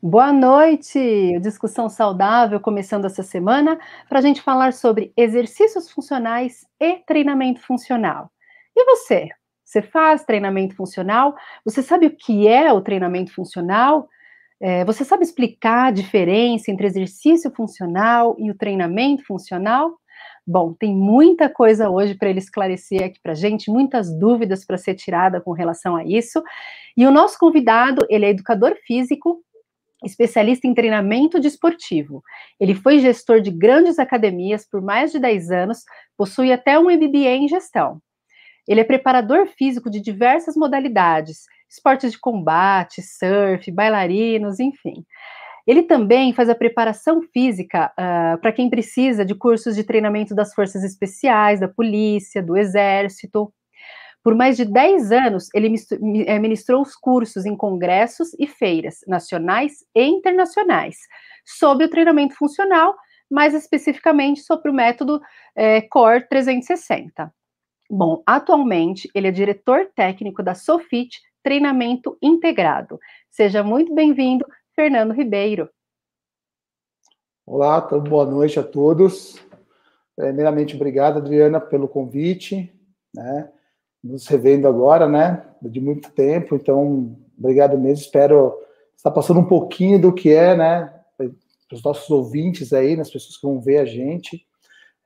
Boa noite! Discussão saudável começando essa semana para a gente falar sobre exercícios funcionais e treinamento funcional. E você? Você faz treinamento funcional? Você sabe o que é o treinamento funcional? É, você sabe explicar a diferença entre exercício funcional e o treinamento funcional? Bom, tem muita coisa hoje para ele esclarecer aqui para gente, muitas dúvidas para ser tirada com relação a isso. E o nosso convidado, ele é educador físico, especialista em treinamento desportivo. Ele foi gestor de grandes academias por mais de 10 anos, possui até um MBA em gestão. Ele é preparador físico de diversas modalidades, esportes de combate, surf, bailarinos, enfim. Ele também faz a preparação física uh, para quem precisa de cursos de treinamento das forças especiais, da polícia, do exército. Por mais de 10 anos, ele eh, ministrou os cursos em congressos e feiras nacionais e internacionais sobre o treinamento funcional, mais especificamente sobre o método é, CORE 360. Bom, atualmente ele é diretor técnico da Sofit Treinamento Integrado. Seja muito bem-vindo, Fernando Ribeiro. Olá, boa noite a todos. Primeiramente, obrigado, Adriana, pelo convite, né? Nos revendo agora, né? De muito tempo, então, obrigado mesmo. Espero estar passando um pouquinho do que é, né? Para os nossos ouvintes aí, nas pessoas que vão ver a gente,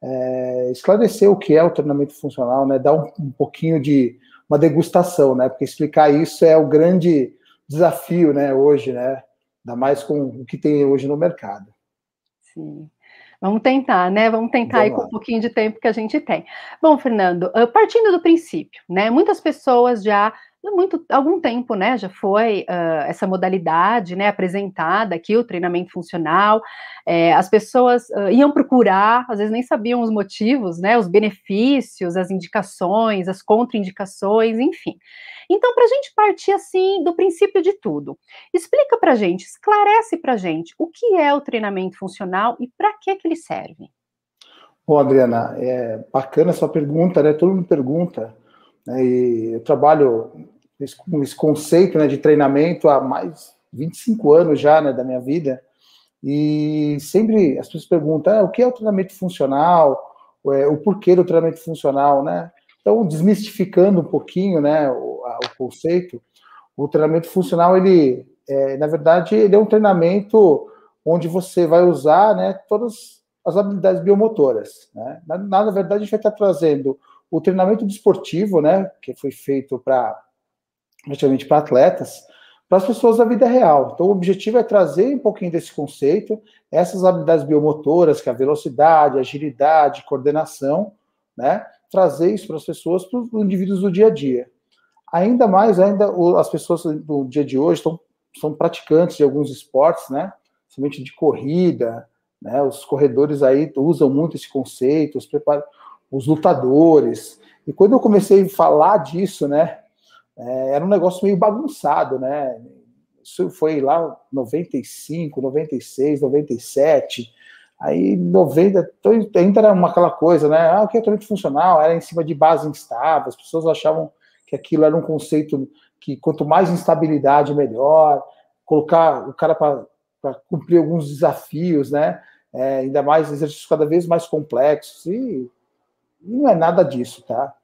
é, esclarecer o que é o treinamento funcional, né? Dar um, um pouquinho de uma degustação, né? Porque explicar isso é o grande desafio, né? Hoje, né? Ainda mais com o que tem hoje no mercado. Sim. Vamos tentar, né? Vamos tentar Vamos aí com um pouquinho de tempo que a gente tem. Bom, Fernando, partindo do princípio, né? Muitas pessoas já muito algum tempo, né? Já foi uh, essa modalidade, né? Apresentada aqui o treinamento funcional. É, as pessoas uh, iam procurar, às vezes nem sabiam os motivos, né? Os benefícios, as indicações, as contraindicações, enfim. Então, para a gente partir assim do princípio de tudo, explica para gente, esclarece para gente o que é o treinamento funcional e para que que ele serve. Bom, Adriana, é bacana essa pergunta, né? Todo mundo pergunta. Né? E eu trabalho com esse conceito né, de treinamento há mais 25 anos já né, da minha vida. E sempre as pessoas perguntam ah, o que é o treinamento funcional, é, o porquê do treinamento funcional, né? Então, desmistificando um pouquinho né, o, a, o conceito, o treinamento funcional, ele, é, na verdade, ele é um treinamento onde você vai usar né, todas as habilidades biomotoras. Né? Na, na verdade, a gente vai estar trazendo o treinamento desportivo, né, que foi feito para praticamente para atletas, para as pessoas da vida real. Então, o objetivo é trazer um pouquinho desse conceito, essas habilidades biomotoras, que é a velocidade, agilidade, coordenação, né, trazer isso para as pessoas, para os indivíduos do dia a dia. Ainda mais, ainda as pessoas do dia de hoje estão, são praticantes de alguns esportes, né, principalmente de corrida, né, os corredores aí usam muito esse conceito, os, prepar... os lutadores. E quando eu comecei a falar disso, né, é, era um negócio meio bagunçado, né? Isso foi lá 95, 96, 97. Aí 90, então, ainda era uma, aquela coisa, né? Ah, o que é treinamento funcional? Era em cima de base instável, as pessoas achavam que aquilo era um conceito que quanto mais instabilidade, melhor. Colocar o cara para cumprir alguns desafios, né? É, ainda mais exercícios cada vez mais complexos. E não é nada disso, tá?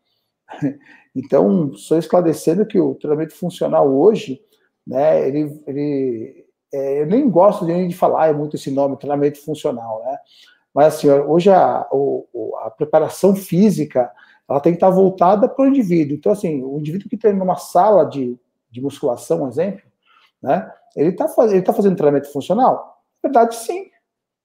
Então, só esclarecendo que o treinamento funcional hoje, né, ele, ele é, eu nem gosto de, de falar é muito esse nome, treinamento funcional, né? Mas assim, hoje a, a preparação física ela tem que estar voltada para o indivíduo. Então, assim, o indivíduo que treina numa sala de, de musculação, um exemplo, né? Ele está ele tá fazendo treinamento funcional? Na verdade, sim.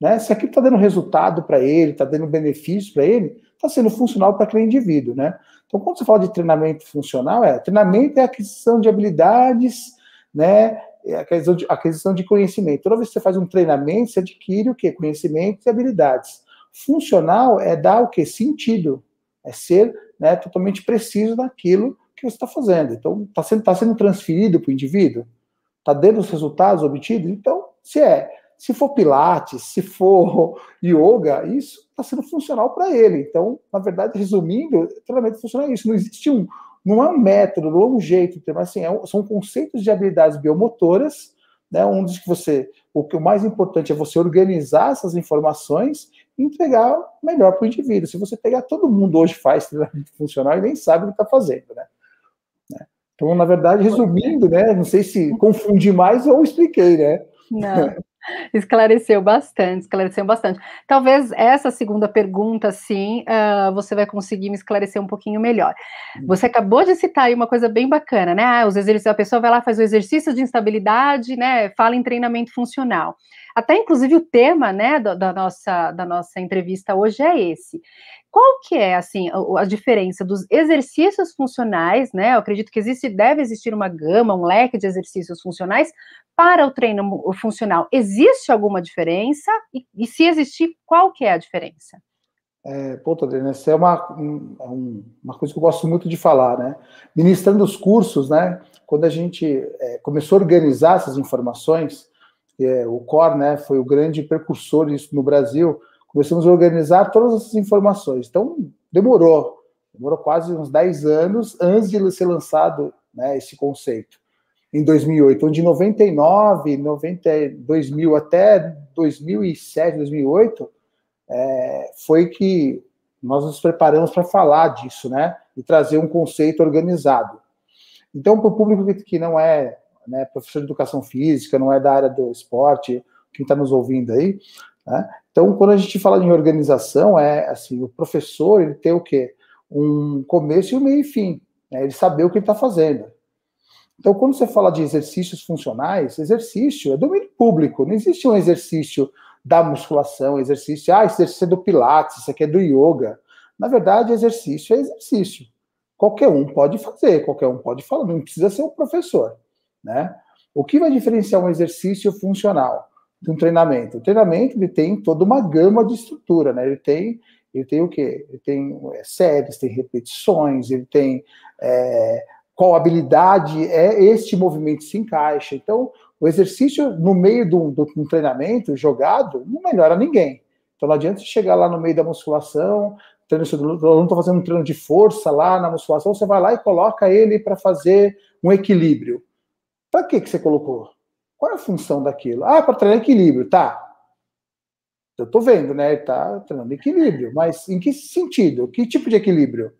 Né? Se aquilo está dando resultado para ele, está dando benefício para ele, está sendo funcional para aquele indivíduo, né? Então, quando você fala de treinamento funcional, é treinamento é aquisição de habilidades, né? É aquisição de, aquisição de conhecimento. Toda vez que você faz um treinamento, você adquire o quê? Conhecimentos e habilidades. Funcional é dar o quê? Sentido. É ser né, totalmente preciso naquilo que você está fazendo. Então, está sendo, tá sendo transferido para o indivíduo? Está dando os resultados obtidos? Então, se é se for Pilates, se for yoga, isso está sendo funcional para ele. Então, na verdade, resumindo, treinamento funcional é isso. Não existe um, não é um método, não é um jeito, mas assim, é um, são conceitos de habilidades biomotoras, né, um dos que você, o que o mais importante é você organizar essas informações e entregar melhor para o indivíduo. Se você pegar todo mundo hoje faz treinamento funcional e nem sabe o que está fazendo, né? né? Então, na verdade, resumindo, né, não sei se confundi mais ou expliquei, né? Não. Esclareceu bastante, esclareceu bastante. Talvez essa segunda pergunta, sim, uh, você vai conseguir me esclarecer um pouquinho melhor. Hum. Você acabou de citar aí uma coisa bem bacana, né? Ah, os exercícios, a pessoa vai lá, faz o exercício de instabilidade, né? Fala em treinamento funcional. Até, inclusive, o tema, né, da, da nossa, da nossa entrevista hoje é esse. Qual que é, assim, a, a, diferença dos exercícios funcionais, né? Eu acredito que existe, deve existir uma gama, um leque de exercícios funcionais para o treino funcional. Existe alguma diferença? E, e se existir, qual que é a diferença? É, Adriana, essa é uma, é um, uma coisa que eu gosto muito de falar, né? Ministrando os cursos, né? Quando a gente é, começou a organizar essas informações, é, o COR, né, foi o grande precursor disso no Brasil, começamos a organizar todas essas informações. Então, demorou, demorou quase uns 10 anos antes de ser lançado né, esse conceito, em 2008, onde 99, 90, 2000 até 2007, 2008, é, foi que nós nos preparamos para falar disso, né, e trazer um conceito organizado. Então, para o público que não é né, professor de educação física, não é da área do esporte, quem está nos ouvindo aí, né? Então, quando a gente fala em organização, é assim, o professor ele tem o quê? Um começo e um meio e fim. Né? Ele saber o que ele está fazendo. Então, quando você fala de exercícios funcionais, exercício é domínio público. Não existe um exercício da musculação, exercício, ah, exercício é do Pilates, isso aqui é do yoga. Na verdade, exercício é exercício. Qualquer um pode fazer, qualquer um pode falar, não precisa ser um professor. Né? O que vai diferenciar um exercício funcional? De um treinamento. O treinamento ele tem toda uma gama de estrutura, né? Ele tem, ele tem o quê? Ele tem é, séries, tem repetições, ele tem é, qual habilidade é este movimento se encaixa. Então, o exercício no meio de um, de um treinamento jogado não melhora ninguém. Então, não adianta você chegar lá no meio da musculação, treino, o aluno está fazendo um treino de força lá na musculação, você vai lá e coloca ele para fazer um equilíbrio. Para que, que você colocou? Qual é a função daquilo? Ah, para treinar equilíbrio, tá. Eu estou vendo, né? Ele está treinando equilíbrio, mas em que sentido? Que tipo de equilíbrio?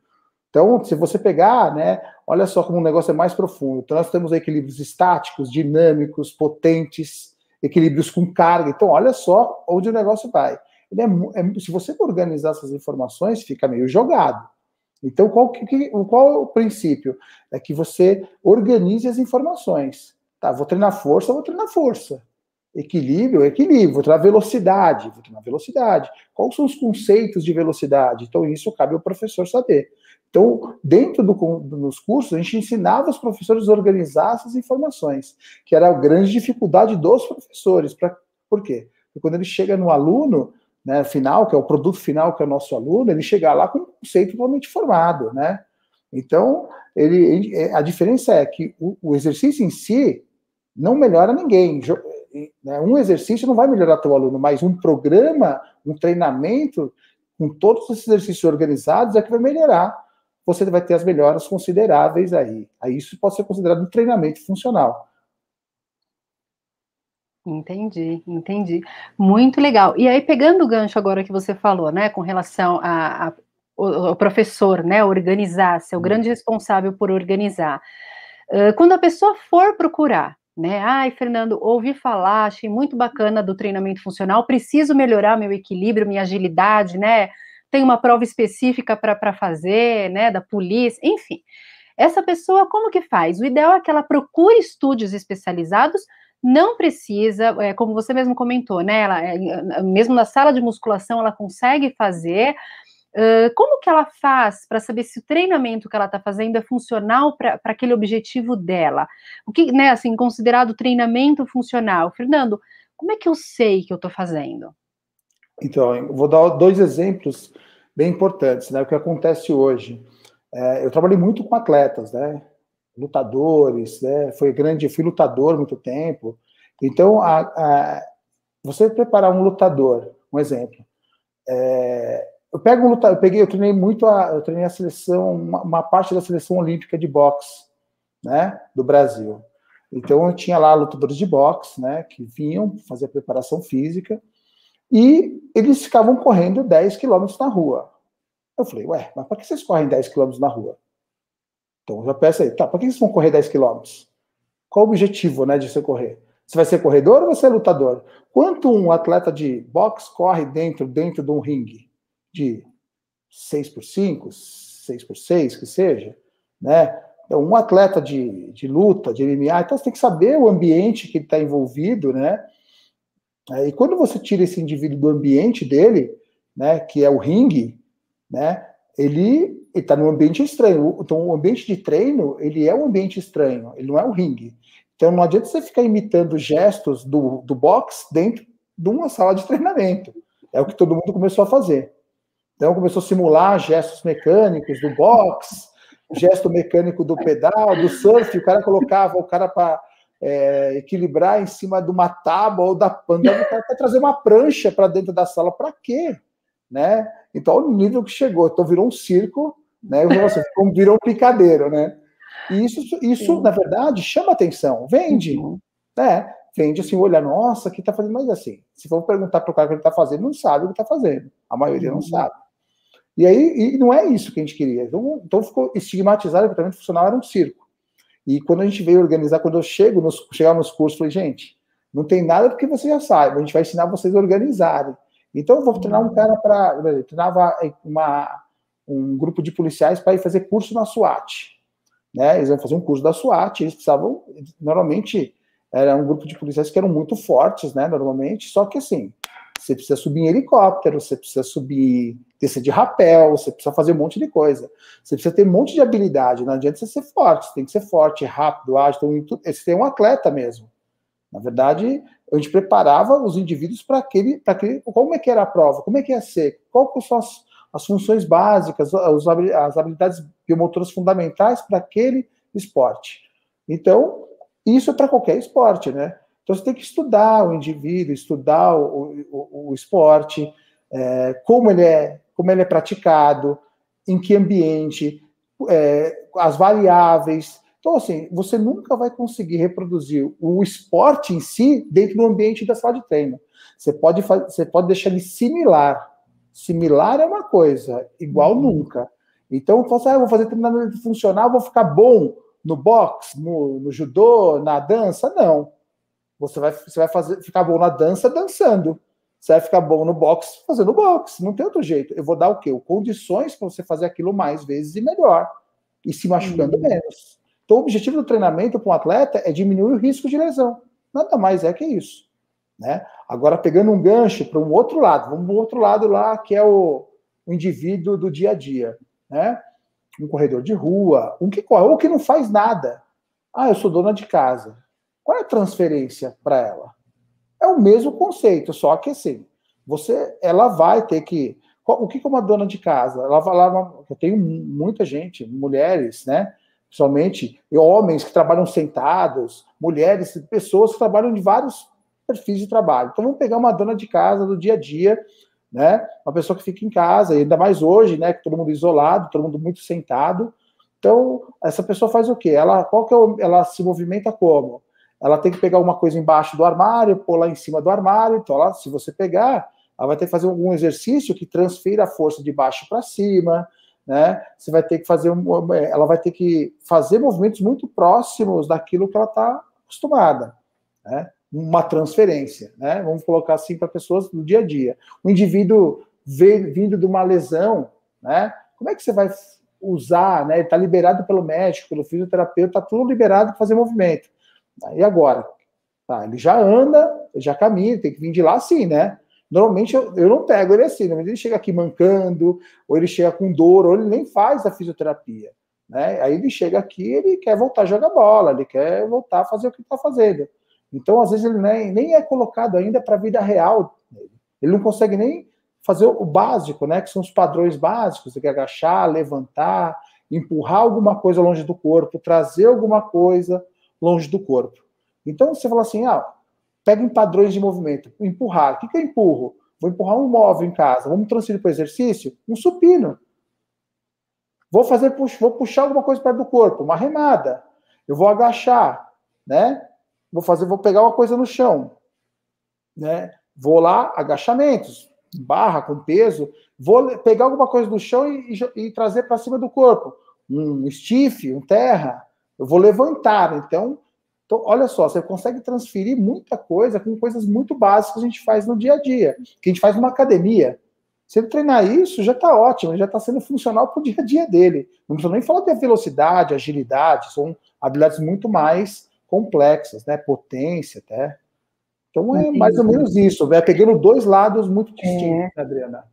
Então, se você pegar, né, olha só como o negócio é mais profundo. Então, nós temos equilíbrios estáticos, dinâmicos, potentes, equilíbrios com carga. Então, olha só onde o negócio vai. É, é, se você organizar essas informações, fica meio jogado. Então, qual, que, qual é o princípio? É que você organize as informações. Tá, vou treinar força, vou treinar força. Equilíbrio, equilíbrio. Vou treinar velocidade, vou treinar velocidade. Quais são os conceitos de velocidade? Então, isso cabe ao professor saber. Então, dentro do, dos cursos, a gente ensinava os professores a organizar essas informações, que era a grande dificuldade dos professores. Pra, por quê? Porque quando ele chega no aluno, né, final, que é o produto final, que é o nosso aluno, ele chega lá com um conceito totalmente formado, né? Então, ele, a diferença é que o, o exercício em si, não melhora ninguém. Né? Um exercício não vai melhorar teu aluno, mas um programa, um treinamento, com todos os exercícios organizados, é que vai melhorar. Você vai ter as melhoras consideráveis aí. Aí isso pode ser considerado um treinamento funcional. Entendi, entendi. Muito legal. E aí, pegando o gancho agora que você falou, né, com relação a, a o, o, professor, né, organizar, ser o hum. grande responsável por organizar. Uh, quando a pessoa for procurar né? Ai, Fernando, ouvi falar, achei muito bacana do treinamento funcional, preciso melhorar meu equilíbrio, minha agilidade, né? Tem uma prova específica para fazer, né? Da polícia, enfim. Essa pessoa, como que faz? O ideal é que ela procure estúdios especializados, não precisa, é, como você mesmo comentou, né? Ela, é, mesmo na sala de musculação, ela consegue fazer, Como que ela faz para saber se o treinamento que ela está fazendo é funcional para aquele objetivo dela? O que, né, assim, considerado treinamento funcional? Fernando, como é que eu sei que eu estou fazendo? Então, eu vou dar dois exemplos bem importantes, né? O que acontece hoje. É, eu trabalhei muito com atletas, né? Lutadores, né? Foi grande, fui lutador muito tempo. Então, a, a, você preparar um lutador, um exemplo, é, eu pego luta, eu peguei, eu treinei muito a, eu treinei a seleção, uma, uma, parte da seleção olímpica de boxe, né, do Brasil. Então eu tinha lá lutadores de boxe, né, que vinham fazer a preparação física e eles ficavam correndo 10 quilômetros na rua. Eu falei, ué, mas para que vocês correm 10 quilômetros na rua? Então eu já peço aí, tá, para que vocês vão correr 10 quilômetros? Qual o objetivo, né, de você correr? Você vai ser corredor ou você é lutador? Quanto um atleta de boxe corre dentro, dentro de um ringue? De 6 por 5, 6 por 6, que seja, né? Então, um atleta de, de luta, de MMA, então você tem que saber o ambiente que está envolvido, né? É, e quando você tira esse indivíduo do ambiente dele, né, que é o ringue, né, ele está num ambiente estranho. Então, o ambiente de treino, ele é um ambiente estranho, ele não é um ringue. Então, não adianta você ficar imitando gestos do, do box dentro de uma sala de treinamento. É o que todo mundo começou a fazer. Então, começou a simular gestos mecânicos do box, gesto mecânico do pedal, do surf, o cara colocava o cara para é, equilibrar em cima de uma tábua ou da panda, o cara trazer uma prancha para dentro da sala, para quê? Né? Então, olha o nível que chegou. Então, virou um circo, né? Assim, virou um picadeiro, né? E isso, isso na verdade, chama atenção, vende. Uhum. Né? Vende assim, olha, nossa, que tá fazendo mais assim. Se for perguntar para o cara o que ele está fazendo, não sabe o que está fazendo. A maioria uhum. não sabe. E aí, e não é isso que a gente queria. Então, então ficou estigmatizado, o tratamento funcional era um circo. E quando a gente veio organizar, quando eu chego nos, chegar nos cursos, falei, gente, não tem nada porque você já sabe, a gente vai ensinar vocês a organizarem. Então, eu vou treinar um cara para. treinava uma, um grupo de policiais para ir fazer curso na SWAT. Né? Eles iam fazer um curso da SWAT, eles precisavam. Normalmente, era um grupo de policiais que eram muito fortes, né? Normalmente, só que assim, você precisa subir em helicóptero, você precisa subir, descer de rapel, você precisa fazer um monte de coisa. Você precisa ter um monte de habilidade, não adianta você ser forte, você tem que ser forte, rápido, ágil, você tem um atleta mesmo. Na verdade, a gente preparava os indivíduos para aquele, para aquele. Como é que era a prova? Como é que ia ser? Quais são as, as funções básicas, as habilidades biomotoras fundamentais para aquele esporte? Então, isso é para qualquer esporte, né? Então você tem que estudar o indivíduo, estudar o, o, o esporte, é, como, ele é, como ele é praticado, em que ambiente, é, as variáveis. Então, assim, você nunca vai conseguir reproduzir o esporte em si dentro do ambiente da sala de treino. Você pode, você pode deixar ele similar. Similar é uma coisa, igual uhum. nunca. Então, você, ah, eu vou fazer treinamento funcional, vou ficar bom no boxe, no, no judô, na dança? Não. Você vai, você vai fazer, ficar bom na dança dançando. Você vai ficar bom no boxe fazendo boxe. Não tem outro jeito. Eu vou dar o quê? Condições para você fazer aquilo mais vezes e melhor. E se machucando uhum. menos. Então, o objetivo do treinamento para um atleta é diminuir o risco de lesão. Nada mais é que isso. Né? Agora, pegando um gancho para um outro lado, vamos para o outro lado lá, que é o, o, indivíduo do dia a dia. Né? Um corredor de rua, um que corre, ou que não faz nada. Ah, eu sou dona de casa. Qual é a transferência para ela? É o mesmo conceito, só que assim, você, ela vai ter que. O que é uma dona de casa? Ela vai lá, eu tenho muita gente, mulheres, né? Principalmente homens que trabalham sentados, mulheres, pessoas que trabalham de vários perfis de trabalho. Então vamos pegar uma dona de casa do dia a dia, né? Uma pessoa que fica em casa, ainda mais hoje, né? Que todo mundo isolado, todo mundo muito sentado. Então essa pessoa faz o quê? Ela, qual que é o, ela se movimenta como? Ela tem que pegar uma coisa embaixo do armário, pôr lá em cima do armário. Então, ela, se você pegar, ela vai ter que fazer algum exercício que transfira a força de baixo para cima, né? Você vai ter que fazer, um, ela vai ter que fazer movimentos muito próximos daquilo que ela está acostumada, né? Uma transferência, né? Vamos colocar assim para pessoas do dia a dia. O indivíduo vindo de uma lesão, né? Como é que você vai usar, né? Está liberado pelo médico, pelo fisioterapeuta, está tudo liberado para fazer movimento. E agora? Tá, ele já anda, já caminha, tem que vir de lá assim, né? Normalmente eu, eu não pego ele assim, normalmente ele chega aqui mancando, ou ele chega com dor, ou ele nem faz a fisioterapia. Né? Aí ele chega aqui, ele quer voltar a jogar bola, ele quer voltar a fazer o que está fazendo. Então, às vezes, ele nem, nem é colocado ainda para a vida real. Ele não consegue nem fazer o básico, né? Que são os padrões básicos, que agachar, levantar, empurrar alguma coisa longe do corpo, trazer alguma coisa, longe do corpo. Então você fala assim, ah, pega em padrões de movimento, empurrar. O que, que eu empurro? Vou empurrar um móvel em casa. Vamos transferir para o exercício? Um supino. Vou fazer, vou puxar alguma coisa perto do corpo, uma remada. Eu vou agachar. né? Vou fazer, vou pegar uma coisa no chão, né? Vou lá, agachamentos, barra com peso, vou pegar alguma coisa do chão e, e, e trazer para cima do corpo, um stiff, um terra, eu vou levantar. Então, então, olha só, você consegue transferir muita coisa com coisas muito básicas que a gente faz no dia a dia, que a gente faz numa academia. Se ele treinar isso, já está ótimo, ele já está sendo funcional para o dia a dia dele. Não precisa nem falar de velocidade, agilidade, são habilidades muito mais complexas, né? Potência até. Então é mais ou menos isso, vai pegando dois lados muito distintos, é. Adriana.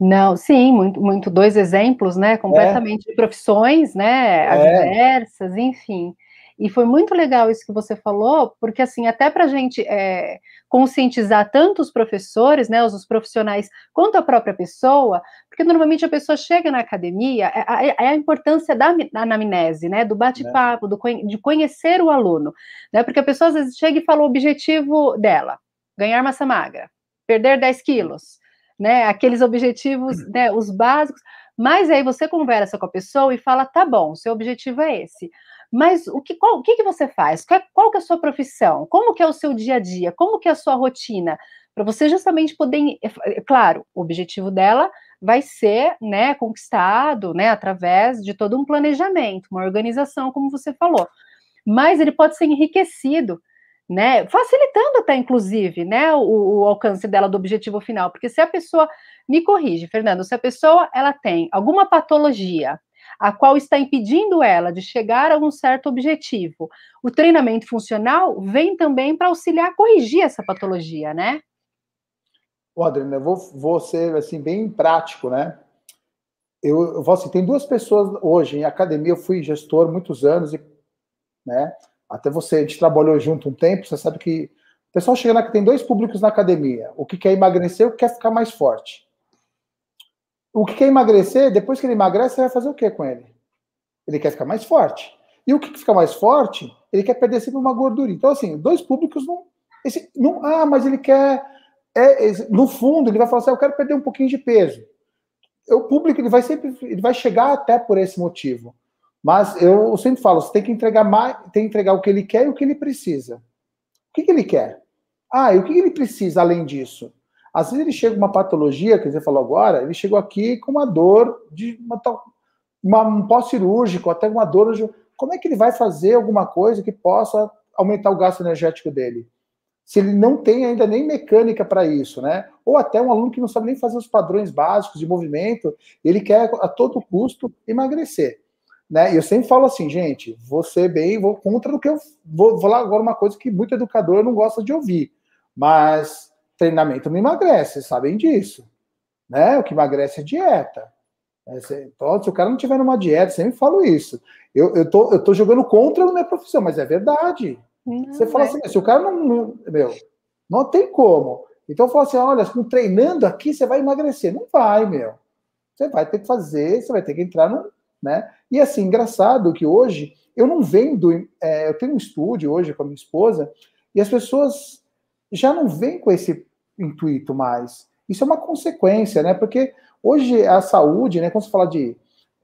Não, sim, muito, muito dois exemplos, né? Completamente é. de profissões, né? É. Diversas, enfim. E foi muito legal isso que você falou, porque assim, até para a gente é, conscientizar tanto os professores, né, os, os, profissionais, quanto a própria pessoa, porque normalmente a pessoa chega na academia, é, a, é a importância da, da anamnese, né, do bate-papo, é. de conhecer o aluno, né, porque a pessoa às vezes chega e fala o objetivo dela, ganhar massa magra, perder 10 quilos, né, aqueles objetivos, né, os básicos, mas aí você conversa com a pessoa e fala, tá bom, seu objetivo é esse, mas o que, qual, o que, que você faz? Qual, qual que é a sua profissão? Como que é o seu dia a dia? Como que é a sua rotina? Para você justamente poder, é, é, claro, o objetivo dela vai ser, né, conquistado, né, através de todo um planejamento, uma organização, como você falou. Mas ele pode ser enriquecido, né, facilitando até, inclusive, né, o, o alcance dela do objetivo final, porque se a pessoa, me corrige, Fernando, se a pessoa, ela tem alguma patologia, a qual está impedindo ela de chegar a um certo objetivo. O treinamento funcional vem também para auxiliar a corrigir essa patologia, né? Adriana, eu vou, vou ser assim, bem prático, né? Eu, eu vou assim, tem duas pessoas hoje em academia, eu fui gestor muitos anos, e, né? Até você, a gente trabalhou junto um tempo, você sabe que o pessoal chega na, tem dois públicos na academia, o que quer emagrecer e o que quer ficar mais forte. O que quer emagrecer, depois que ele emagrece, você vai fazer o que com ele? Ele quer ficar mais forte. E o que fica mais forte, ele quer perder sempre uma gordura. Então, assim, dois públicos não. Esse, não ah, mas ele quer. É, no fundo, ele vai falar assim: eu quero perder um pouquinho de peso. O público ele vai sempre ele vai chegar até por esse motivo. Mas eu sempre falo, você tem que entregar mais, tem que entregar o que ele quer e o que ele precisa. O que, que ele quer? Ah, e o que ele precisa além disso? Às vezes ele chega com uma patologia, que você falou agora, ele chegou aqui com uma dor de uma, uma, um pós-cirúrgico, até uma dor. Como é que ele vai fazer alguma coisa que possa aumentar o gasto energético dele? Se ele não tem ainda nem mecânica para isso, né? Ou até um aluno que não sabe nem fazer os padrões básicos de movimento, ele quer a todo custo emagrecer. Né? E eu sempre falo assim, gente, vou ser bem, vou contra o que eu vou, falar agora uma coisa que muito educador não gosta de ouvir, mas treinamento não emagrece, vocês sabem disso. Né? O que emagrece é dieta. É, então, se o cara não tiver numa dieta, sempre falo isso. Eu, eu, tô, eu tô jogando contra a minha profissão, mas é verdade. Não, você fala é. assim, se o cara não, não, Meu, não tem como. Então eu falo assim: olha, treinando aqui, você vai emagrecer. Não vai, meu. Você vai ter que fazer, você vai ter que entrar no. Né? E assim, engraçado que hoje eu não vendo. É, eu tenho um estúdio hoje com a minha esposa, e as pessoas já não vêm com esse intuito mais. Isso é uma consequência, né? Porque hoje a saúde, né? Quando você fala de,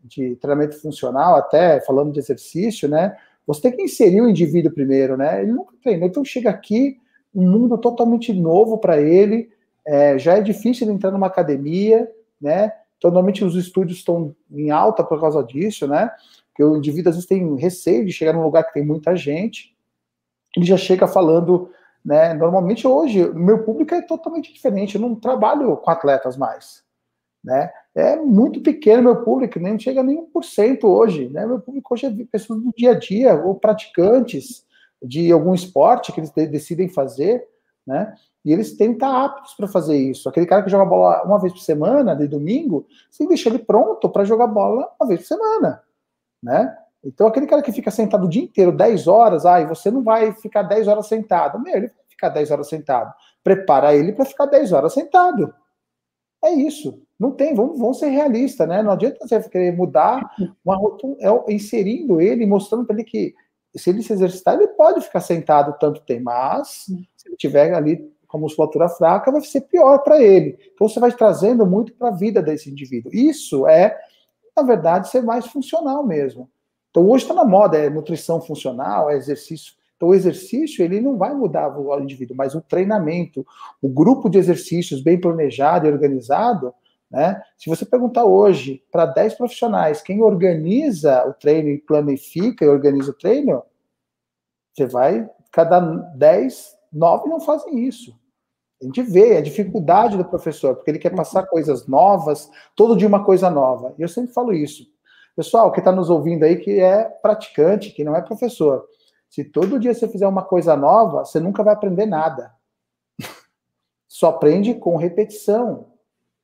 de treinamento funcional, até falando de exercício, né? Você tem que inserir o indivíduo primeiro, né? Ele nunca treinou, então chega aqui um mundo totalmente novo para ele. É, já é difícil entrar numa academia, né? Então, normalmente os estúdios estão em alta por causa disso, né? Porque o indivíduo às vezes tem receio de chegar num lugar que tem muita gente. Ele já chega falando né? Normalmente hoje, meu público é totalmente diferente, eu não trabalho com atletas mais. Né? É muito pequeno meu público, nem chega nem 1% hoje. Né? Meu público hoje é pessoas do dia a dia, ou praticantes de algum esporte que eles decidem fazer, né? E eles têm que estar aptos para fazer isso. Aquele cara que joga bola uma vez por semana, de domingo, você deixa ele pronto para jogar bola uma vez por semana, né? Então, aquele cara que fica sentado o dia inteiro, 10 horas, ai, você não vai ficar 10 horas sentado. Meu, ele vai ficar 10 horas sentado. Prepara ele para ficar 10 horas sentado. É isso. Não tem, vamos, vamos ser realistas, né? Não adianta você querer mudar uma é, inserindo ele, mostrando para ele que se ele se exercitar, ele pode ficar sentado tanto tempo, mas se ele tiver ali com musculatura fraca, vai ser pior para ele. Então você vai trazendo muito para a vida desse indivíduo. Isso é, na verdade, ser mais funcional mesmo. Então hoje está na moda, é nutrição funcional, é exercício, Então, o exercício, ele não vai mudar o indivíduo, mas o treinamento, o grupo de exercícios bem planejado e organizado, né? Se você perguntar hoje para 10 profissionais quem organiza o treino e planifica e organiza o treino, você vai, cada 10, 9 não fazem isso. A gente vê a dificuldade do professor, porque ele quer passar coisas novas, todo dia uma coisa nova. E eu sempre falo isso. Pessoal, que está nos ouvindo aí, que é praticante, que não é professor, se todo dia você fizer uma coisa nova, você nunca vai aprender nada. Só aprende com repetição.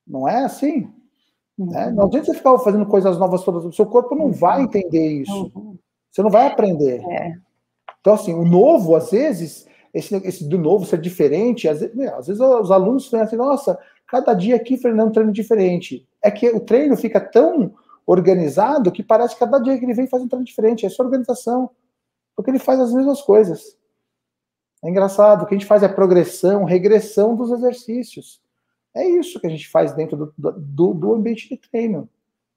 Não é assim. Né? Não adianta você ficar fazendo coisas novas todas. O seu corpo não vai uhum. entender isso. Uhum. Você não vai aprender. É. Então, assim, o novo, às vezes, esse, esse do novo ser diferente, às vezes, às vezes os alunos pensam assim, nossa, cada dia aqui, Fernando, um treino diferente. É que o treino fica tão organizado que parece que cada dia que ele vem faz um treino diferente. É só organização. Porque ele faz as mesmas coisas. É engraçado, o que a gente faz é progressão, regressão dos exercícios. É isso que a gente faz dentro do, do, do ambiente de treino.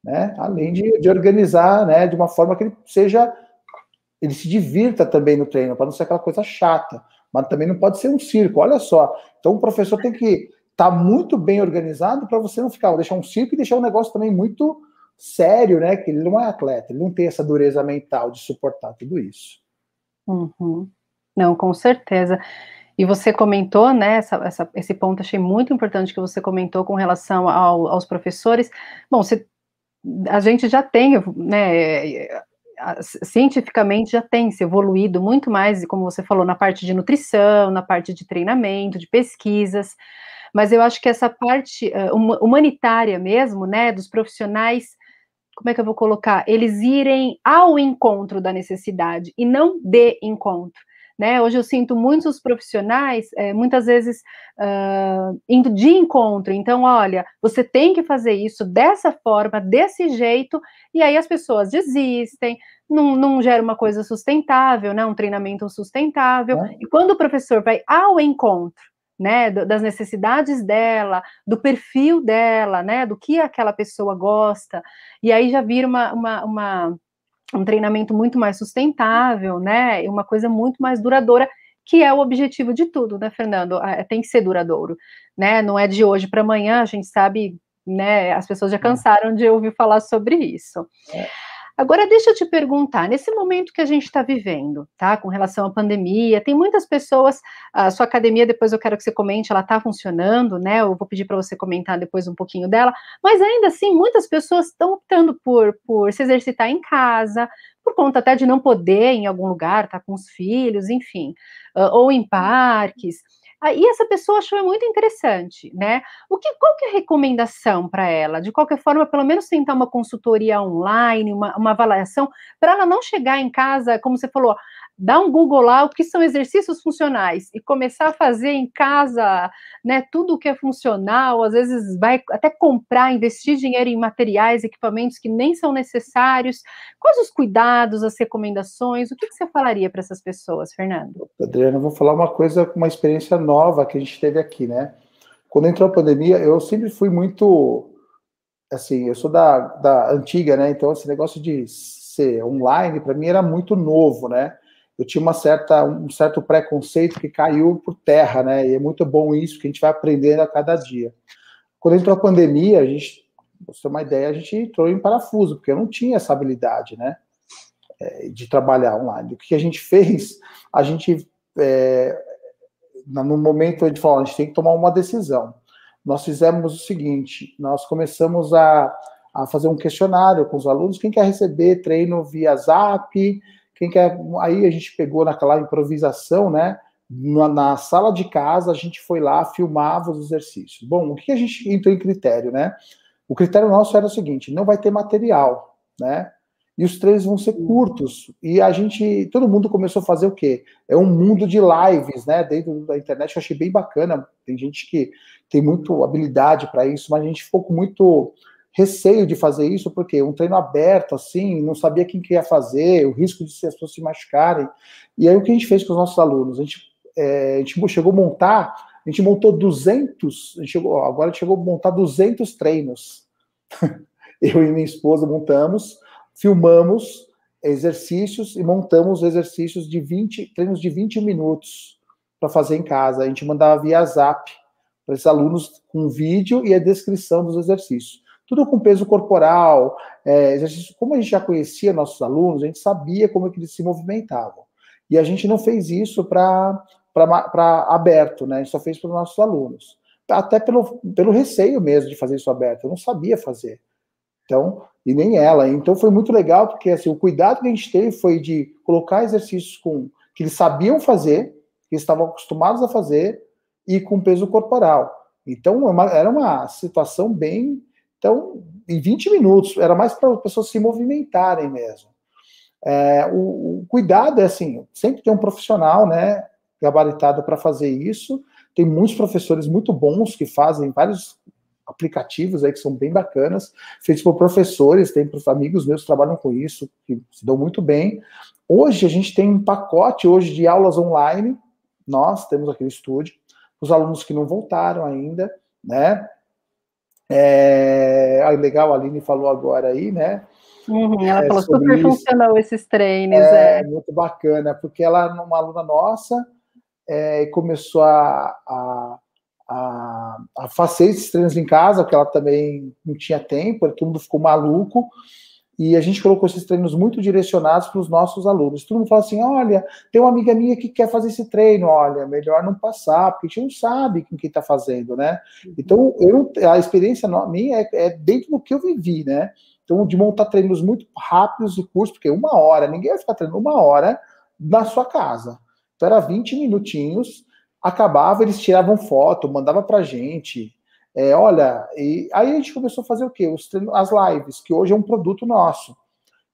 Né? Além de, de, organizar né, de uma forma que ele seja. Ele se divirta também no treino, para não ser aquela coisa chata. Mas também não pode ser um circo, olha só. Então o professor tem que estar tá muito bem organizado para você não ficar, deixar um circo e deixar um negócio também muito sério, né? Que ele não é atleta, ele não tem essa dureza mental de suportar tudo isso. Uhum. Não, com certeza. E você comentou, né, essa, essa, esse ponto achei muito importante que você comentou com relação ao, aos professores. Bom, se, a gente já tem, né, cientificamente já tem se evoluído muito mais, como você falou, na parte de nutrição, na parte de treinamento, de pesquisas, mas eu acho que essa parte uh, humanitária mesmo, né, dos profissionais como é que eu vou colocar? Eles irem ao encontro da necessidade e não de encontro. Né? Hoje eu sinto muitos profissionais, é, muitas vezes, uh, indo de encontro. Então, olha, você tem que fazer isso dessa forma, desse jeito, e aí as pessoas desistem, não, não gera uma coisa sustentável, né? um treinamento sustentável. É. E quando o professor vai ao encontro né, das necessidades dela, do perfil dela, né, do que aquela pessoa gosta, e aí já vira uma, uma, uma, um treinamento muito mais sustentável, né, e uma coisa muito mais duradoura, que é o objetivo de tudo, né, Fernando? É, tem que ser duradouro, né, não é de hoje para amanhã, a gente sabe, né, as pessoas já cansaram de ouvir falar sobre isso. É. Agora, deixa eu te perguntar, nesse momento que a gente está vivendo, tá, com relação à pandemia, tem muitas pessoas, a sua academia, depois eu quero que você comente, ela está funcionando, né, eu vou pedir para você comentar depois um pouquinho dela, mas ainda assim, muitas pessoas estão optando por, por se exercitar em casa, por conta até de não poder em algum lugar, tá com os filhos, enfim, ou em parques, Aí essa pessoa achou muito interessante, né? O que, qual que é a recomendação para ela? De qualquer forma, pelo menos tentar uma consultoria online, uma, uma avaliação, para ela não chegar em casa, como você falou, dar um Google lá o que são exercícios funcionais e começar a fazer em casa, né, tudo o que é funcional, às vezes vai até comprar, investir dinheiro em materiais, equipamentos que nem são necessários. Quais os cuidados, as recomendações? O que, que você falaria para essas pessoas, Fernando? Adriana, eu vou falar uma coisa, uma experiência nova que a gente teve aqui, né? Quando entrou a pandemia, eu sempre fui muito assim, eu sou da, da antiga, né? Então esse negócio de ser online para mim era muito novo, né? Eu tinha uma certa, um certo preconceito que caiu por terra, né? E é muito bom isso, que a gente vai aprendendo a cada dia. Quando entrou a pandemia, a gente, você ter uma ideia, a gente entrou em parafuso, porque eu não tinha essa habilidade, né? É, de trabalhar online. O que a gente fez? A gente, é, no momento, a gente falou, a gente tem que tomar uma decisão. Nós fizemos o seguinte, nós começamos a, a fazer um questionário com os alunos, quem quer receber treino via Zap, quem quer. Aí a gente pegou naquela improvisação, né? Na, na, sala de casa, a gente foi lá, filmava os exercícios. Bom, o que a gente entrou em critério, né? O critério nosso era o seguinte: não vai ter material, né? E os treinos vão ser curtos. E a gente, todo mundo começou a fazer o quê? É um mundo de lives, né? Dentro da internet, eu achei bem bacana. Tem gente que tem muito habilidade para isso, mas a gente ficou com muito receio de fazer isso, porque um treino aberto, assim, não sabia quem que ia fazer, o risco de as pessoas se machucarem. E aí o que a gente fez com os nossos alunos? A gente, é, a gente chegou a montar, a gente montou 200, a chegou, agora a gente chegou a montar 200 treinos. Eu e minha esposa montamos, filmamos, exercícios e montamos exercícios de 20, treinos de 20 minutos para fazer em casa. A gente mandava via Zap para esses alunos com vídeo e a descrição dos exercícios. Tudo com peso corporal, é, exercício. Como a gente já conhecia nossos alunos, a gente sabia como é que eles se movimentavam. E a gente não fez isso para aberto, né? A gente só fez para os nossos alunos. Até pelo, pelo receio mesmo de fazer isso aberto. Eu não sabia fazer. Então, e nem ela. Então foi muito legal, porque assim, o cuidado que a gente teve foi de colocar exercícios com que eles sabiam fazer, que estavam acostumados a fazer, e com peso corporal. Então, é era uma situação bem. Então, em 20 minutos, era mais para as pessoas se movimentarem mesmo. É, o, o, cuidado é assim, sempre tem um profissional, né, gabaritado para fazer isso. Tem muitos professores muito bons que fazem vários aplicativos aí que são bem bacanas, feitos por professores, tem amigos meus que trabalham com isso, que se dão muito bem. Hoje a gente tem um pacote hoje de aulas online, nós temos aqui no estúdio, os alunos que não voltaram ainda, né? É, legal, a Aline falou agora aí, né? Uhum, ela é, falou super isso. funcionou esses treinos. É, é, muito bacana, porque ela uma aluna nossa é, começou a, a, a, a, fazer esses treinos em casa, porque ela também não tinha tempo, todo mundo ficou maluco. E a gente colocou esses treinos muito direcionados para os nossos alunos. Todo mundo fala assim: olha, tem uma amiga minha que quer fazer esse treino, olha, melhor não passar, porque a gente não sabe com quem está fazendo, né? Uhum. Então, eu, a experiência minha é, é, dentro do que eu vivi, né? Então, de montar treinos muito rápidos e curtos, porque uma hora, ninguém vai ficar treinando uma hora na sua casa. Então, era 20 minutinhos, acabava, eles tiravam foto, mandava pra gente, é, olha, e aí a gente começou a fazer o quê? Os, as lives, que hoje é um produto nosso.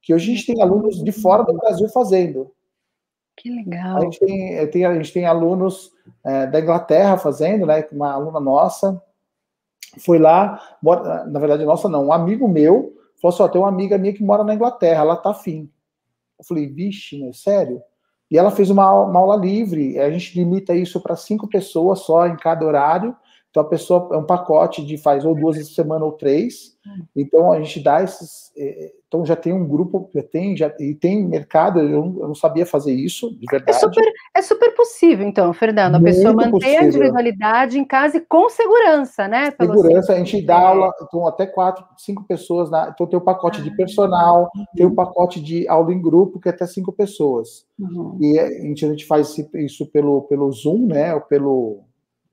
Que hoje a gente tem alunos de fora do Brasil fazendo. Que legal. A gente tem, tem a gente tem alunos é, da Inglaterra fazendo, né? Uma aluna nossa foi lá, na verdade, nossa não, um amigo meu falou assim: ó, tem uma amiga minha que mora na Inglaterra, ela tá afim. Eu falei, vixe, meu, sério? E ela fez uma, uma aula livre, a gente limita isso para cinco pessoas só em cada horário, então a pessoa é um pacote de faz ou duas vezes por semana ou três. Então a gente dá esses. Eh, então já tem um grupo, já tem, já, e tem mercado, eu não, eu não sabia fazer isso, de verdade. É super, é super possível, então, Fernando, a Muito pessoa manter possível. a individualidade em casa e com segurança, né? Segurança, a gente dá aula, então até quatro, cinco pessoas, na, então tem o pacote ah, de personal, uhum. tem o pacote de aula em grupo, que é até cinco pessoas. Uhum. E a gente, a gente faz isso pelo, pelo Zoom, né? Ou pelo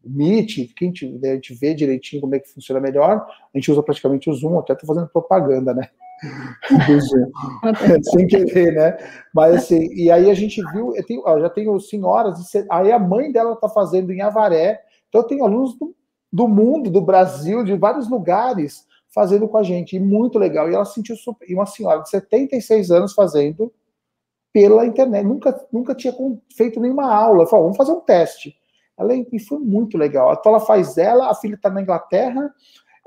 Meet, que a gente, né, a gente vê direitinho como é que funciona melhor, a gente usa praticamente o Zoom, até estou fazendo propaganda, né? Do Zoom, sem querer, né? Mas assim, e aí a gente viu, eu tenho, já tenho senhoras, aí a mãe dela está fazendo em Avaré, então eu tenho alunos do, do mundo, do Brasil, de vários lugares, fazendo com a gente, e muito legal. E ela sentiu super, e uma senhora de 76 anos fazendo pela internet, nunca, nunca tinha feito nenhuma aula. Falou, vamos fazer um teste. Ela, e foi muito legal. Então ela faz ela, a filha está na Inglaterra,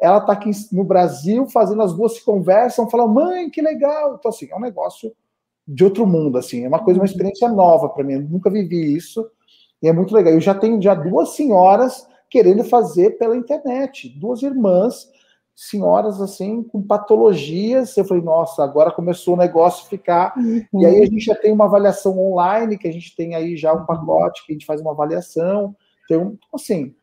ela está aqui no Brasil, fazendo as duas se conversam, falam, mãe, que legal. Então, assim, é um negócio de outro mundo, assim, é uma coisa, uma experiência nova para mim. Eu nunca vivi isso e é muito legal. Eu já tenho já duas senhoras querendo fazer pela internet, duas irmãs, senhoras assim, com patologias. Eu falei, nossa, agora começou o negócio ficar. Uhum. E aí a gente já tem uma avaliação online, que a gente tem aí já um pacote que a gente faz uma avaliação. Então, assim,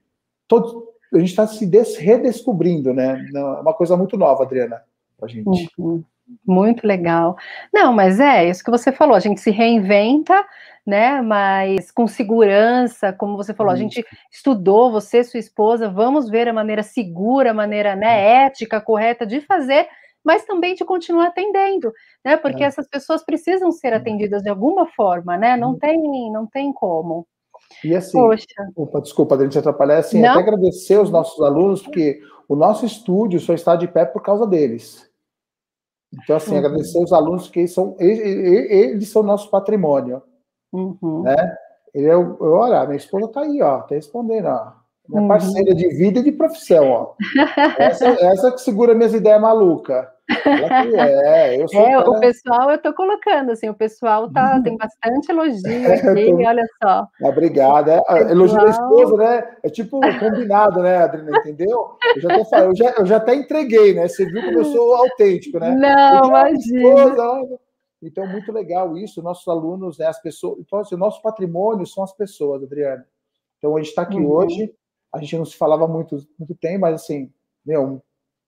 todo, a gente está se redescobrindo, né? É uma coisa muito nova, Adriana, a gente. Uhum. Muito legal. Não, mas é isso que você falou, a gente se reinventa, né? Mas com segurança, como você falou, a gente estudou, você, sua esposa, vamos ver a maneira segura, a maneira né, ética, correta de fazer, mas também de continuar atendendo, né? Porque é. essas pessoas precisam ser atendidas de alguma forma, né? Não tem, não tem como. E assim, Poxa. opa, desculpa, a gente atrapalhar, assim, Não? até agradecer aos nossos alunos, porque o nosso estúdio só está de pé por causa deles. Então, assim, uhum. agradecer aos alunos, que são, eles, eles são nosso patrimônio. Uhum. Né? Ele é, olha, minha esposa está aí, ó, está respondendo, ó. Minha uhum. parceira de vida e de profissão, ó. Essa, essa que segura minhas ideias malucas. É, é o pessoal, eu estou colocando, assim, o pessoal tá, tem bastante elogio é, aqui, tô... olha só. Obrigado. É, pessoal... Elogio da esposa, né? É tipo combinado, né, Adriana, entendeu? Eu já, tô, eu, já, eu já até entreguei, né? Você viu como eu sou autêntico, né? Não, imagina. Então, muito legal isso. Nossos alunos, né, as pessoas. Então, assim, o nosso patrimônio são as pessoas, Adriana. Então, a gente está aqui uhum. hoje. A gente não se falava muito, muito tempo, mas assim, meu,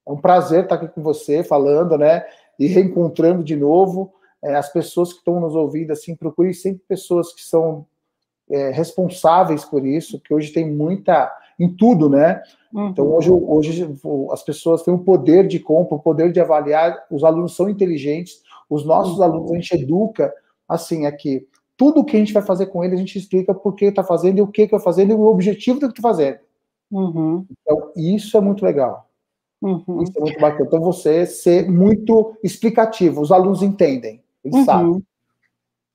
é um prazer estar aqui com você, falando, né? E reencontrando de novo. É, as pessoas que estão nos ouvindo, assim, procure sempre pessoas que são é, responsáveis por isso, que hoje tem muita em tudo, né? Uhum. Então hoje, hoje as pessoas têm o poder de compra, o poder de avaliar, os alunos são inteligentes, os nossos uhum. alunos a gente educa assim aqui. Tudo que a gente vai fazer com eles, a gente explica por que está fazendo e o que está fazendo e o objetivo do que está fazendo. Uhum. Então, isso é muito legal. Uhum. Isso é muito bacana. Então, você ser muito explicativo, os alunos entendem, eles uhum. sabem.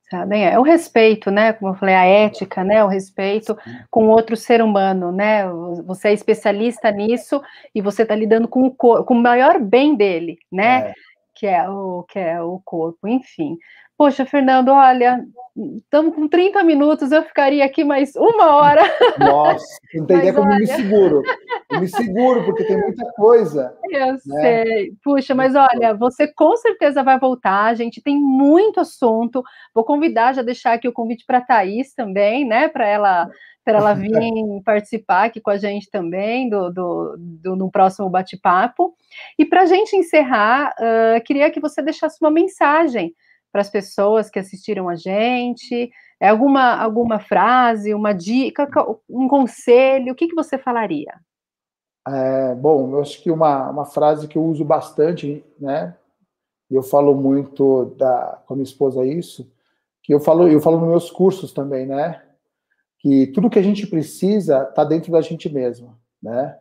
Sabem? É o respeito, né? Como eu falei, a ética, né? O respeito com outro ser humano, né? Você é especialista nisso e você está lidando com o, com o maior bem dele, né? É. Que é o que é o corpo, enfim. Poxa, Fernando, olha, estamos com 30 minutos, eu ficaria aqui mais uma hora. Nossa, não tem ideia como olha... eu me seguro. Eu me seguro, porque tem muita coisa. Eu né? sei. Puxa, mas olha, você com certeza vai voltar, a gente tem muito assunto. Vou convidar, já deixar aqui o convite para a Thaís também, né? Para ela para ela vir participar aqui com a gente também do, do, do no próximo bate-papo. E para a gente encerrar, uh, queria que você deixasse uma mensagem para as pessoas que assistiram a gente? É alguma, alguma frase, uma dica, um conselho? O que, que você falaria? É, bom, eu acho que uma, uma frase que eu uso bastante, né? Eu falo muito da, com a minha esposa isso, que eu falo, eu falo nos meus cursos também, né? Que tudo que a gente precisa está dentro da gente mesmo, né?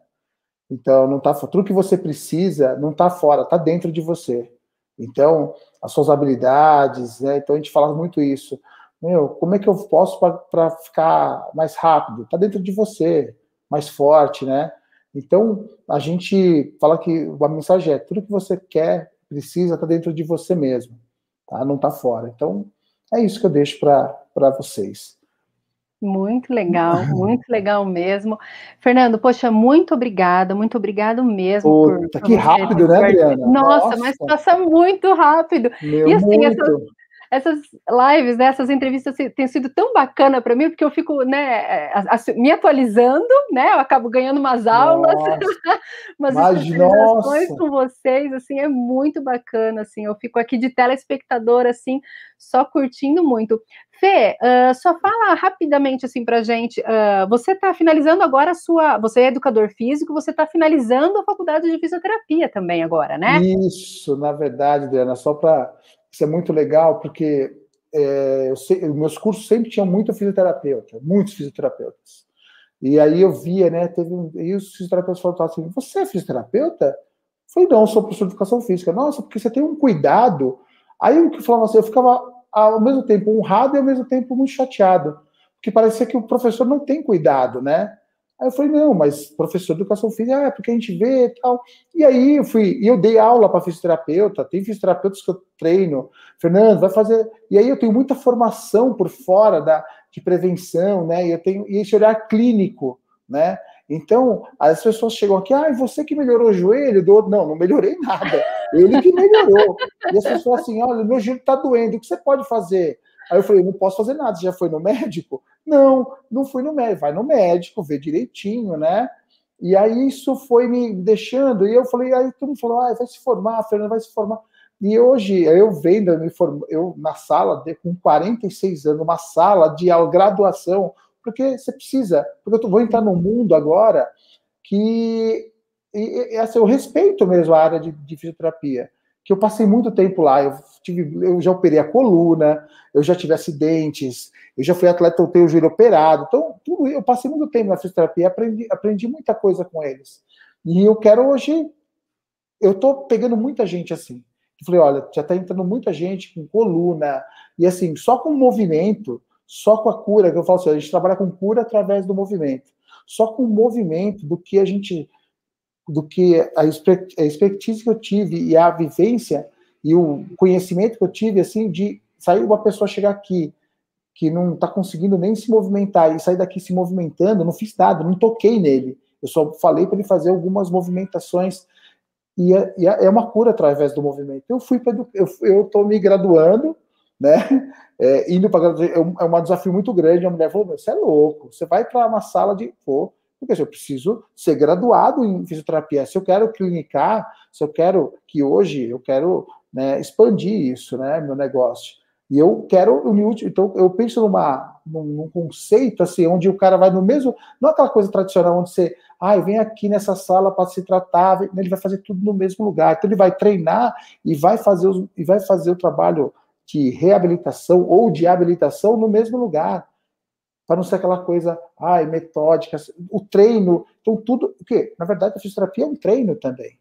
Então, não tá, tudo que você precisa não está fora, está dentro de você. Então, as suas habilidades, né? Então a gente fala muito isso. Meu, como é que eu posso para ficar mais rápido? Está dentro de você, mais forte, né? Então a gente fala que a mensagem é tudo que você quer, precisa, está dentro de você mesmo, tá? Não está fora. Então é isso que eu deixo para vocês. Muito legal, muito legal mesmo. Fernando, poxa, muito obrigada, muito obrigado mesmo. Pô, por, que rápido, né, Adriana? Nossa, Nossa, mas passa muito rápido. Meu, e assim, muito. Essas, essas lives, né, essas entrevistas têm sido tão bacana para mim, porque eu fico, né, me atualizando, né, eu acabo ganhando umas aulas, umas explicações com vocês, assim, é muito bacana, assim, eu fico aqui de telespectador, assim, só curtindo muito. Fê, uh, só fala rapidamente assim para gente. Uh, você está finalizando agora a sua. Você é educador físico, você está finalizando a faculdade de fisioterapia também agora, né? Isso, na verdade, Diana, só para isso é muito legal, porque é, sei, meus cursos sempre tinham muito fisioterapeuta, muitos fisioterapeutas. E aí eu via, né, teve um, e os fisioterapeutas falaram assim, você é fisioterapeuta? Eu falei, não, eu sou professor de educação física. Nossa, porque você tem um cuidado. Aí o que falava assim, eu ficava ao mesmo tempo honrado e ao mesmo tempo muito chateado, porque parecia que o professor não tem cuidado, né? Aí eu falei, não, mas professor de educação física, é porque a gente vê e tal. E aí eu fui, e eu dei aula para fisioterapeuta, tem fisioterapeutas que eu treino, Fernando, vai fazer. E aí eu tenho muita formação por fora da, de prevenção, né? E eu tenho e esse olhar clínico, né? Então, as pessoas chegam aqui, ah, você que melhorou o joelho do outro. Não, não melhorei nada. Ele que melhorou. E as pessoas assim: olha, meu joelho está doendo, o que você pode fazer? Aí eu falei, não posso fazer nada, você já foi no médico? Não, não fui no médico, vai no médico, vê direitinho, né? E aí isso foi me deixando, e eu falei, aí todo mundo falou, ah, vai se formar, a Fernanda vai se formar. E hoje, eu vendo, eu, me form... eu na sala, com 46 anos, uma sala de graduação, porque você precisa, porque eu vou entrar num mundo agora que e, e, assim, eu respeito mesmo a área de, de fisioterapia que eu passei muito tempo lá. Eu, tive, eu já operei a coluna, eu já tive acidentes, eu já fui atleta, eu tenho o joelho operado. Então, tudo, eu passei muito tempo na fisioterapia, aprendi, aprendi muita coisa com eles. E eu quero hoje, eu tô pegando muita gente assim. Eu falei, olha, já tá entrando muita gente com coluna, e assim, só com movimento, só com a cura, que eu falo assim, a gente trabalha com cura através do movimento. Só com o movimento do que a gente do que a expertise que eu tive e a vivência e o conhecimento que eu tive, assim, de sair uma pessoa chegar aqui que não está conseguindo nem se movimentar e sair daqui se movimentando, não fiz nada, não toquei nele. Eu só falei para ele fazer algumas movimentações e é, e é, uma cura através do movimento. Eu fui para eu estou me graduando, né? É, indo para é, um, é um desafio muito grande. A mulher falou: você é louco, você vai para uma sala de. Pô, porque eu preciso ser graduado em fisioterapia. Se eu quero clinicar, se eu quero que hoje eu quero né, expandir isso, né, meu negócio. E eu quero então eu penso numa, num, num, conceito assim, onde o cara vai no mesmo, não aquela coisa tradicional onde você, ah, vem aqui nessa sala para se tratar, ele vai fazer tudo no mesmo lugar. Então ele vai treinar e vai fazer os, e vai fazer o trabalho de reabilitação ou de habilitação no mesmo lugar. Para não ser aquela coisa, ai, metódica, o treino, então tudo, o quê? Na verdade, a fisioterapia é um treino também.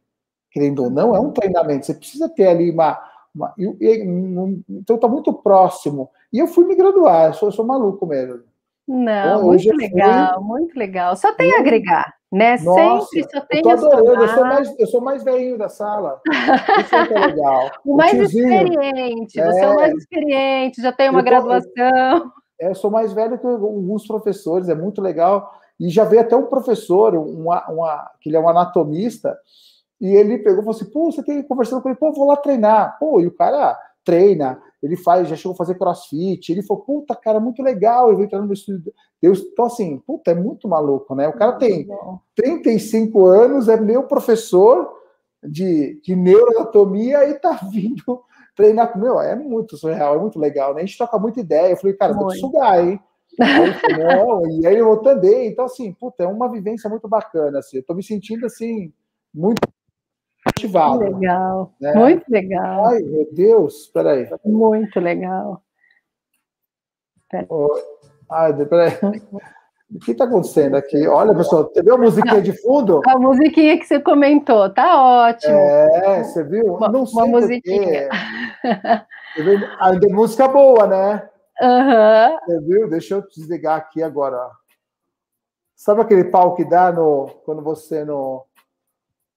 Querendo ou não, é um treinamento. Você precisa ter ali uma. uma e, e, então está muito próximo. E eu fui me graduar, eu sou, eu sou maluco mesmo. Não, então, muito legal, fui... muito legal. Só tem a agregar, né? Nossa, Sempre só tem eu adorando, eu sou mais, eu sou mais velhinho da sala. Isso é, é legal. O, o mais tiozinho, experiente, é... você é o mais experiente, já tem uma eu graduação. É, eu sou mais velho que alguns professores, é muito legal. E já veio até um professor, uma, uma, que ele é um anatomista, e ele pegou e falou assim: pô, você tem conversando com ele, pô, vou lá treinar. Pô, e o cara treina, ele faz, já chegou a fazer crossfit, ele falou, puta, cara, muito legal, eu vou entrar no estúdio. Deus, então, assim, puta, é muito maluco, né? O cara tem 35 anos, é meu professor de, de neuroanatomia e tá vindo treinar com meu, é muito surreal, é muito legal, né? A gente troca muita ideia. Eu falei, cara, vou te sugar, hein? Aí, não, e aí eu também. Então, assim, puta, é uma vivência muito bacana. Assim, eu tô me sentindo assim, muito motivado. Muito legal, né? muito legal. Ai, meu Deus, peraí. Muito legal. Peraí. Oh, ai, peraí. O que está acontecendo aqui? Olha, pessoal, você viu a musiquinha de fundo? A musiquinha que você comentou, tá ótimo. É, você viu? Uma, Não sei uma musiquinha. Ainda música boa, né? Uhum. Você viu? Deixa eu desligar aqui agora. Sabe aquele pau que dá no, quando você no,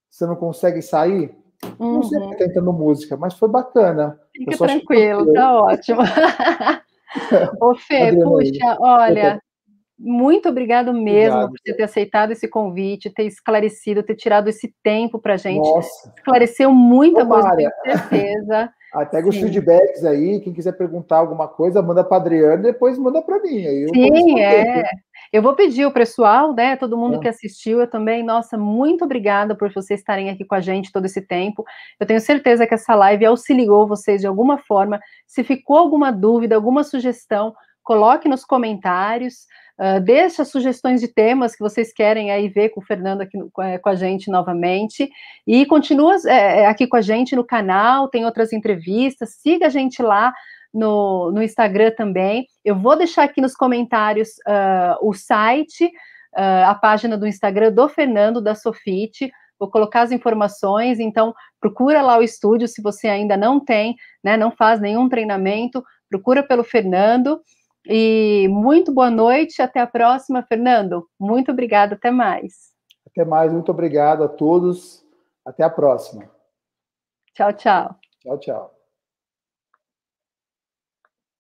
você não consegue sair? Uhum. Não sei porque tá entrando música, mas foi bacana. Fica tranquilo, tá ótimo. Ô, Fê, Adriana, puxa, olha, muito obrigado mesmo Obrigado. por ter aceitado esse convite, ter esclarecido, ter tirado esse tempo para gente. Nossa. Esclareceu muita Ô, coisa, tenho certeza. Até os feedbacks aí, quem quiser perguntar alguma coisa, manda para Adriana e depois manda para mim. Aí Sim, é. Eu vou pedir o pessoal, né? Todo mundo é. que assistiu, eu também, nossa, muito obrigada por vocês estarem aqui com a gente todo esse tempo. Eu tenho certeza que essa live auxiliou vocês de alguma forma. Se ficou alguma dúvida, alguma sugestão, coloque nos comentários. Uh, deixa sugestões de temas que vocês querem aí ver com o Fernando aqui é, com a gente novamente. E continua é, aqui com a gente no canal, tem outras entrevistas, siga a gente lá no, no Instagram também. Eu vou deixar aqui nos comentários uh, o site, uh, a página do Instagram do Fernando, da Sofite. Vou colocar as informações, então procura lá o estúdio se você ainda não tem, né, não faz nenhum treinamento, procura pelo Fernando. E muito boa noite, até a próxima, Fernando. Muito obrigada, até mais. Até mais, muito obrigado a todos. Até a próxima. Tchau, tchau. Tchau, tchau.